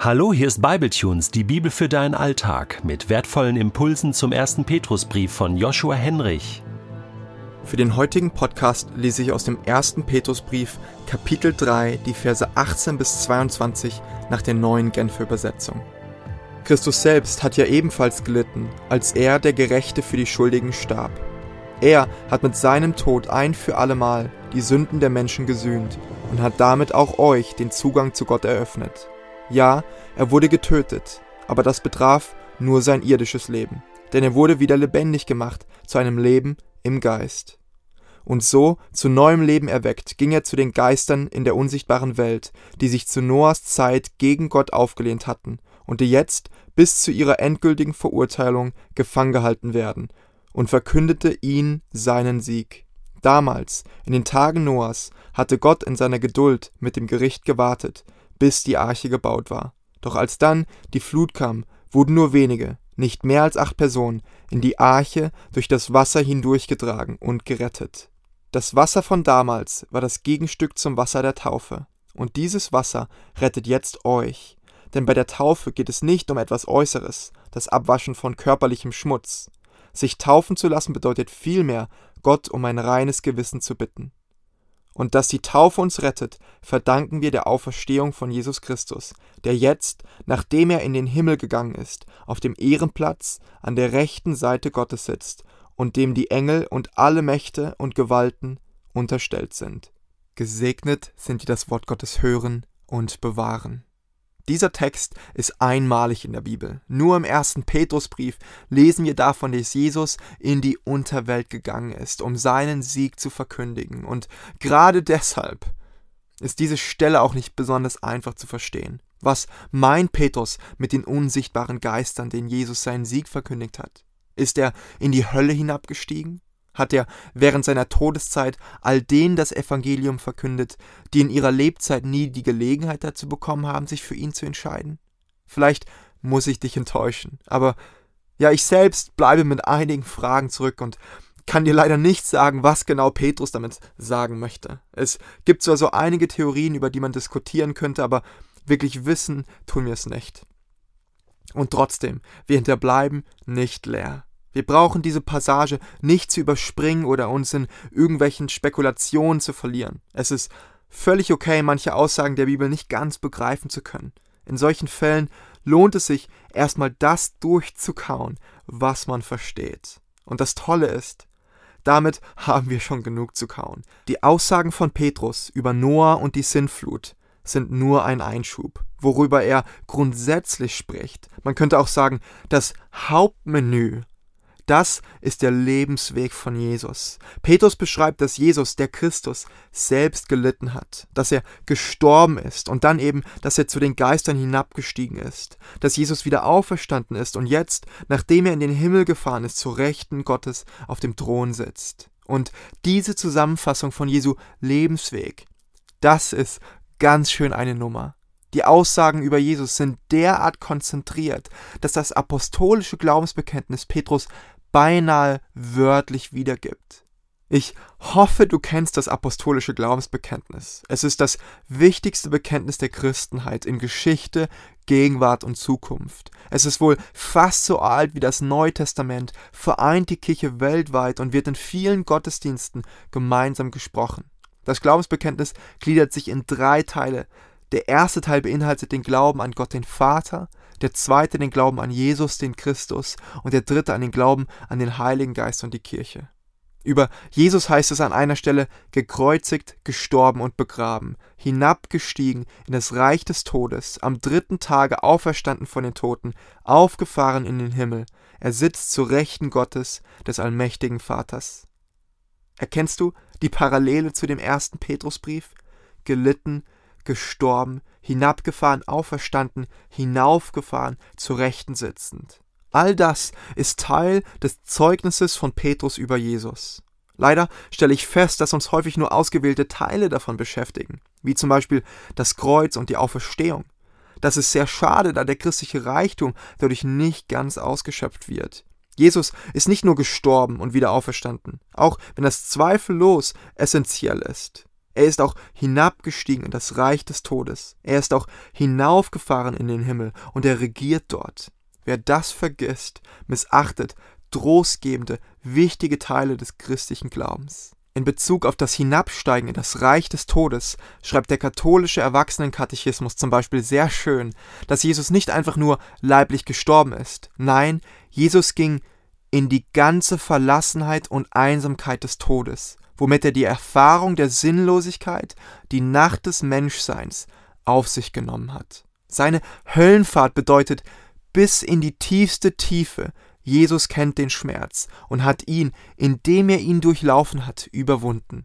Hallo, hier ist Bibletunes, die Bibel für deinen Alltag, mit wertvollen Impulsen zum ersten Petrusbrief von Joshua Henrich. Für den heutigen Podcast lese ich aus dem ersten Petrusbrief Kapitel 3 die Verse 18 bis 22 nach der neuen Genfer Übersetzung. Christus selbst hat ja ebenfalls gelitten, als er, der Gerechte, für die Schuldigen starb. Er hat mit seinem Tod ein für allemal die Sünden der Menschen gesühnt und hat damit auch euch den Zugang zu Gott eröffnet. Ja, er wurde getötet, aber das betraf nur sein irdisches Leben, denn er wurde wieder lebendig gemacht zu einem Leben im Geist. Und so zu neuem Leben erweckt, ging er zu den Geistern in der unsichtbaren Welt, die sich zu Noahs Zeit gegen Gott aufgelehnt hatten und die jetzt bis zu ihrer endgültigen Verurteilung gefangen gehalten werden, und verkündete ihn seinen Sieg. Damals, in den Tagen Noahs, hatte Gott in seiner Geduld mit dem Gericht gewartet, bis die Arche gebaut war. Doch als dann die Flut kam, wurden nur wenige, nicht mehr als acht Personen, in die Arche durch das Wasser hindurchgetragen und gerettet. Das Wasser von damals war das Gegenstück zum Wasser der Taufe. Und dieses Wasser rettet jetzt euch. Denn bei der Taufe geht es nicht um etwas Äußeres, das Abwaschen von körperlichem Schmutz. Sich taufen zu lassen bedeutet vielmehr, Gott um ein reines Gewissen zu bitten. Und dass die Taufe uns rettet, verdanken wir der Auferstehung von Jesus Christus, der jetzt, nachdem er in den Himmel gegangen ist, auf dem Ehrenplatz an der rechten Seite Gottes sitzt und dem die Engel und alle Mächte und Gewalten unterstellt sind. Gesegnet sind die das Wort Gottes hören und bewahren. Dieser Text ist einmalig in der Bibel. Nur im ersten Petrusbrief lesen wir davon, dass Jesus in die Unterwelt gegangen ist, um seinen Sieg zu verkündigen. Und gerade deshalb ist diese Stelle auch nicht besonders einfach zu verstehen. Was meint Petrus mit den unsichtbaren Geistern, denen Jesus seinen Sieg verkündigt hat? Ist er in die Hölle hinabgestiegen? Hat er während seiner Todeszeit all denen das Evangelium verkündet, die in ihrer Lebzeit nie die Gelegenheit dazu bekommen haben, sich für ihn zu entscheiden? Vielleicht muss ich dich enttäuschen, aber ja, ich selbst bleibe mit einigen Fragen zurück und kann dir leider nicht sagen, was genau Petrus damit sagen möchte. Es gibt zwar so einige Theorien, über die man diskutieren könnte, aber wirklich wissen tun wir es nicht. Und trotzdem, wir hinterbleiben nicht leer. Wir brauchen diese Passage nicht zu überspringen oder uns in irgendwelchen Spekulationen zu verlieren. Es ist völlig okay, manche Aussagen der Bibel nicht ganz begreifen zu können. In solchen Fällen lohnt es sich, erstmal das durchzukauen, was man versteht. Und das Tolle ist, damit haben wir schon genug zu kauen. Die Aussagen von Petrus über Noah und die Sintflut sind nur ein Einschub, worüber er grundsätzlich spricht. Man könnte auch sagen, das Hauptmenü das ist der Lebensweg von Jesus. Petrus beschreibt, dass Jesus, der Christus, selbst gelitten hat, dass er gestorben ist und dann eben, dass er zu den Geistern hinabgestiegen ist, dass Jesus wieder auferstanden ist und jetzt, nachdem er in den Himmel gefahren ist, zu Rechten Gottes auf dem Thron sitzt. Und diese Zusammenfassung von Jesu Lebensweg, das ist ganz schön eine Nummer. Die Aussagen über Jesus sind derart konzentriert, dass das apostolische Glaubensbekenntnis Petrus beinahe wörtlich wiedergibt. Ich hoffe, du kennst das apostolische Glaubensbekenntnis. Es ist das wichtigste Bekenntnis der Christenheit in Geschichte, Gegenwart und Zukunft. Es ist wohl fast so alt wie das Neue Testament, vereint die Kirche weltweit und wird in vielen Gottesdiensten gemeinsam gesprochen. Das Glaubensbekenntnis gliedert sich in drei Teile. Der erste Teil beinhaltet den Glauben an Gott den Vater, der zweite den Glauben an Jesus, den Christus, und der dritte an den Glauben an den Heiligen Geist und die Kirche. Über Jesus heißt es an einer Stelle gekreuzigt, gestorben und begraben, hinabgestiegen in das Reich des Todes, am dritten Tage auferstanden von den Toten, aufgefahren in den Himmel, er sitzt zu Rechten Gottes, des allmächtigen Vaters. Erkennst du die Parallele zu dem ersten Petrusbrief? Gelitten, gestorben, hinabgefahren, auferstanden, hinaufgefahren, zu Rechten sitzend. All das ist Teil des Zeugnisses von Petrus über Jesus. Leider stelle ich fest, dass uns häufig nur ausgewählte Teile davon beschäftigen, wie zum Beispiel das Kreuz und die Auferstehung. Das ist sehr schade, da der christliche Reichtum dadurch nicht ganz ausgeschöpft wird. Jesus ist nicht nur gestorben und wieder auferstanden, auch wenn das zweifellos essentiell ist. Er ist auch hinabgestiegen in das Reich des Todes. Er ist auch hinaufgefahren in den Himmel und er regiert dort. Wer das vergisst, missachtet trostgebende, wichtige Teile des christlichen Glaubens. In Bezug auf das Hinabsteigen in das Reich des Todes schreibt der katholische Erwachsenenkatechismus zum Beispiel sehr schön, dass Jesus nicht einfach nur leiblich gestorben ist. Nein, Jesus ging in die ganze Verlassenheit und Einsamkeit des Todes, womit er die Erfahrung der Sinnlosigkeit, die Nacht des Menschseins auf sich genommen hat. Seine Höllenfahrt bedeutet bis in die tiefste Tiefe. Jesus kennt den Schmerz und hat ihn, indem er ihn durchlaufen hat, überwunden.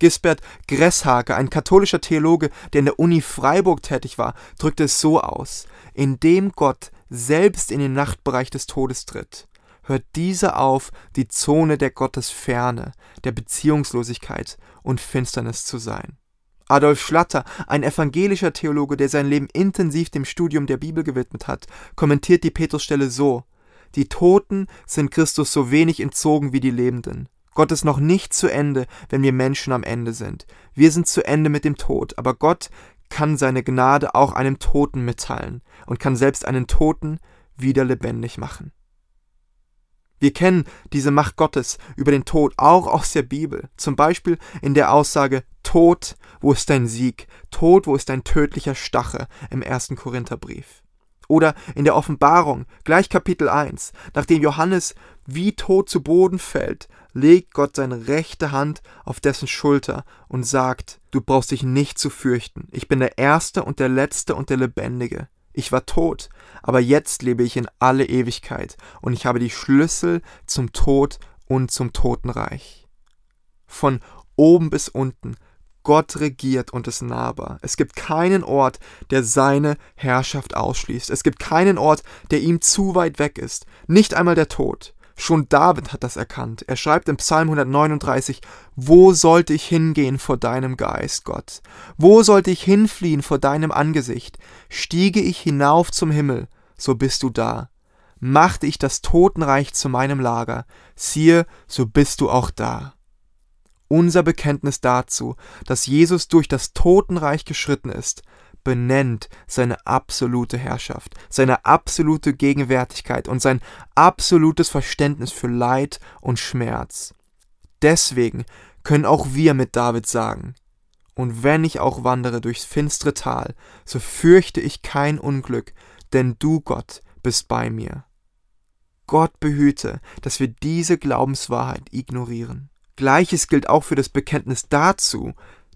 Gisbert Gresshake, ein katholischer Theologe, der in der Uni Freiburg tätig war, drückte es so aus: Indem Gott selbst in den Nachtbereich des Todes tritt, hört dieser auf, die Zone der Gottesferne, der Beziehungslosigkeit und Finsternis zu sein. Adolf Schlatter, ein evangelischer Theologe, der sein Leben intensiv dem Studium der Bibel gewidmet hat, kommentiert die Petrusstelle so: Die Toten sind Christus so wenig entzogen wie die Lebenden. Gott ist noch nicht zu Ende, wenn wir Menschen am Ende sind. Wir sind zu Ende mit dem Tod, aber Gott kann seine Gnade auch einem Toten mitteilen und kann selbst einen Toten wieder lebendig machen. Wir kennen diese Macht Gottes über den Tod auch aus der Bibel, zum Beispiel in der Aussage Tod, wo ist dein Sieg? Tod, wo ist dein tödlicher Stache im ersten Korintherbrief? Oder in der Offenbarung, gleich Kapitel 1, nachdem Johannes wie tot zu Boden fällt, legt Gott seine rechte Hand auf dessen Schulter und sagt, du brauchst dich nicht zu fürchten, ich bin der Erste und der Letzte und der Lebendige. Ich war tot, aber jetzt lebe ich in alle Ewigkeit und ich habe die Schlüssel zum Tod und zum Totenreich. Von oben bis unten, Gott regiert und ist nahbar. Es gibt keinen Ort, der seine Herrschaft ausschließt. Es gibt keinen Ort, der ihm zu weit weg ist. Nicht einmal der Tod. Schon David hat das erkannt. Er schreibt im Psalm 139, Wo sollte ich hingehen vor deinem Geist, Gott? Wo sollte ich hinfliehen vor deinem Angesicht? Stiege ich hinauf zum Himmel, so bist du da. Machte ich das Totenreich zu meinem Lager, siehe, so bist du auch da. Unser Bekenntnis dazu, dass Jesus durch das Totenreich geschritten ist, benennt seine absolute Herrschaft, seine absolute Gegenwärtigkeit und sein absolutes Verständnis für Leid und Schmerz. Deswegen können auch wir mit David sagen, und wenn ich auch wandere durchs finstere Tal, so fürchte ich kein Unglück, denn du, Gott, bist bei mir. Gott behüte, dass wir diese Glaubenswahrheit ignorieren. Gleiches gilt auch für das Bekenntnis dazu,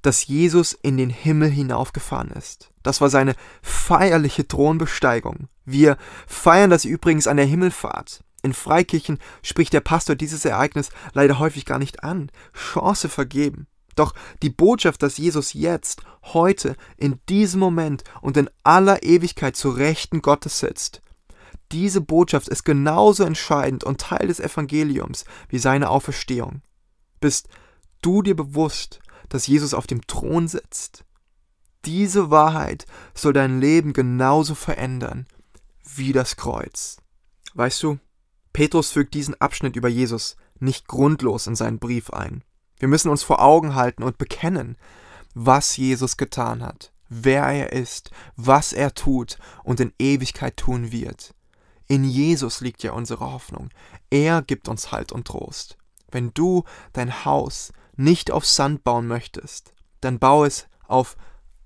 dass Jesus in den Himmel hinaufgefahren ist. Das war seine feierliche Thronbesteigung. Wir feiern das übrigens an der Himmelfahrt. In Freikirchen spricht der Pastor dieses Ereignis leider häufig gar nicht an. Chance vergeben. Doch die Botschaft, dass Jesus jetzt, heute, in diesem Moment und in aller Ewigkeit zu Rechten Gottes sitzt, diese Botschaft ist genauso entscheidend und Teil des Evangeliums wie seine Auferstehung. Bist du dir bewusst, dass Jesus auf dem Thron sitzt. Diese Wahrheit soll dein Leben genauso verändern wie das Kreuz. Weißt du, Petrus fügt diesen Abschnitt über Jesus nicht grundlos in seinen Brief ein. Wir müssen uns vor Augen halten und bekennen, was Jesus getan hat, wer er ist, was er tut und in Ewigkeit tun wird. In Jesus liegt ja unsere Hoffnung. Er gibt uns Halt und Trost. Wenn du dein Haus nicht auf Sand bauen möchtest, dann bau es auf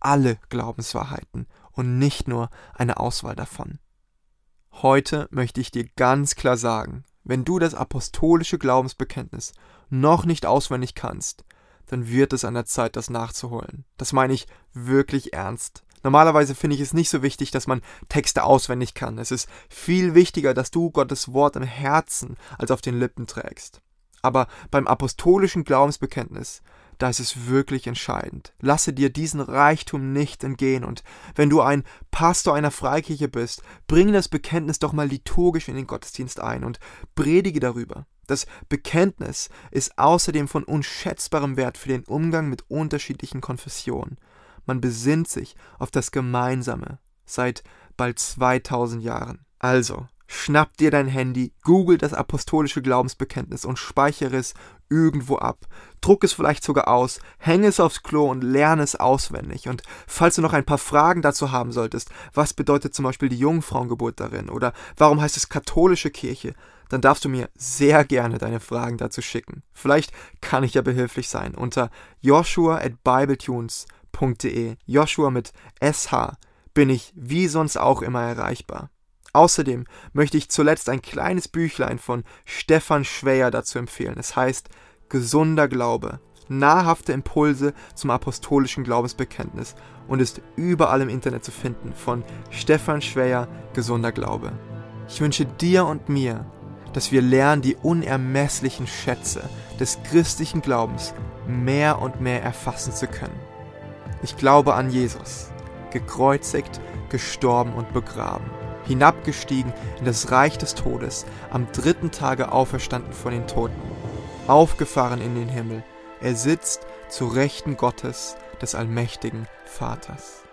alle Glaubenswahrheiten und nicht nur eine Auswahl davon. Heute möchte ich dir ganz klar sagen, wenn du das apostolische Glaubensbekenntnis noch nicht auswendig kannst, dann wird es an der Zeit, das nachzuholen. Das meine ich wirklich ernst. Normalerweise finde ich es nicht so wichtig, dass man Texte auswendig kann. Es ist viel wichtiger, dass du Gottes Wort im Herzen als auf den Lippen trägst. Aber beim apostolischen Glaubensbekenntnis, da ist es wirklich entscheidend. Lasse dir diesen Reichtum nicht entgehen und wenn du ein Pastor einer Freikirche bist, bring das Bekenntnis doch mal liturgisch in den Gottesdienst ein und predige darüber. Das Bekenntnis ist außerdem von unschätzbarem Wert für den Umgang mit unterschiedlichen Konfessionen. Man besinnt sich auf das Gemeinsame seit bald 2000 Jahren. Also, schnapp dir dein Handy, google das apostolische Glaubensbekenntnis und speichere es irgendwo ab. Druck es vielleicht sogar aus, hänge es aufs Klo und lerne es auswendig. Und falls du noch ein paar Fragen dazu haben solltest, was bedeutet zum Beispiel die Jungfrauengeburt darin oder warum heißt es katholische Kirche, dann darfst du mir sehr gerne deine Fragen dazu schicken. Vielleicht kann ich ja behilflich sein unter joshua at bibletunes.de. Joshua mit SH bin ich wie sonst auch immer erreichbar. Außerdem möchte ich zuletzt ein kleines Büchlein von Stefan Schweyer dazu empfehlen. Es heißt Gesunder Glaube, nahrhafte Impulse zum apostolischen Glaubensbekenntnis und ist überall im Internet zu finden von Stefan Schweyer Gesunder Glaube. Ich wünsche dir und mir, dass wir lernen, die unermesslichen Schätze des christlichen Glaubens mehr und mehr erfassen zu können. Ich glaube an Jesus, gekreuzigt, gestorben und begraben hinabgestiegen in das Reich des Todes, am dritten Tage auferstanden von den Toten, aufgefahren in den Himmel. Er sitzt zu Rechten Gottes, des allmächtigen Vaters.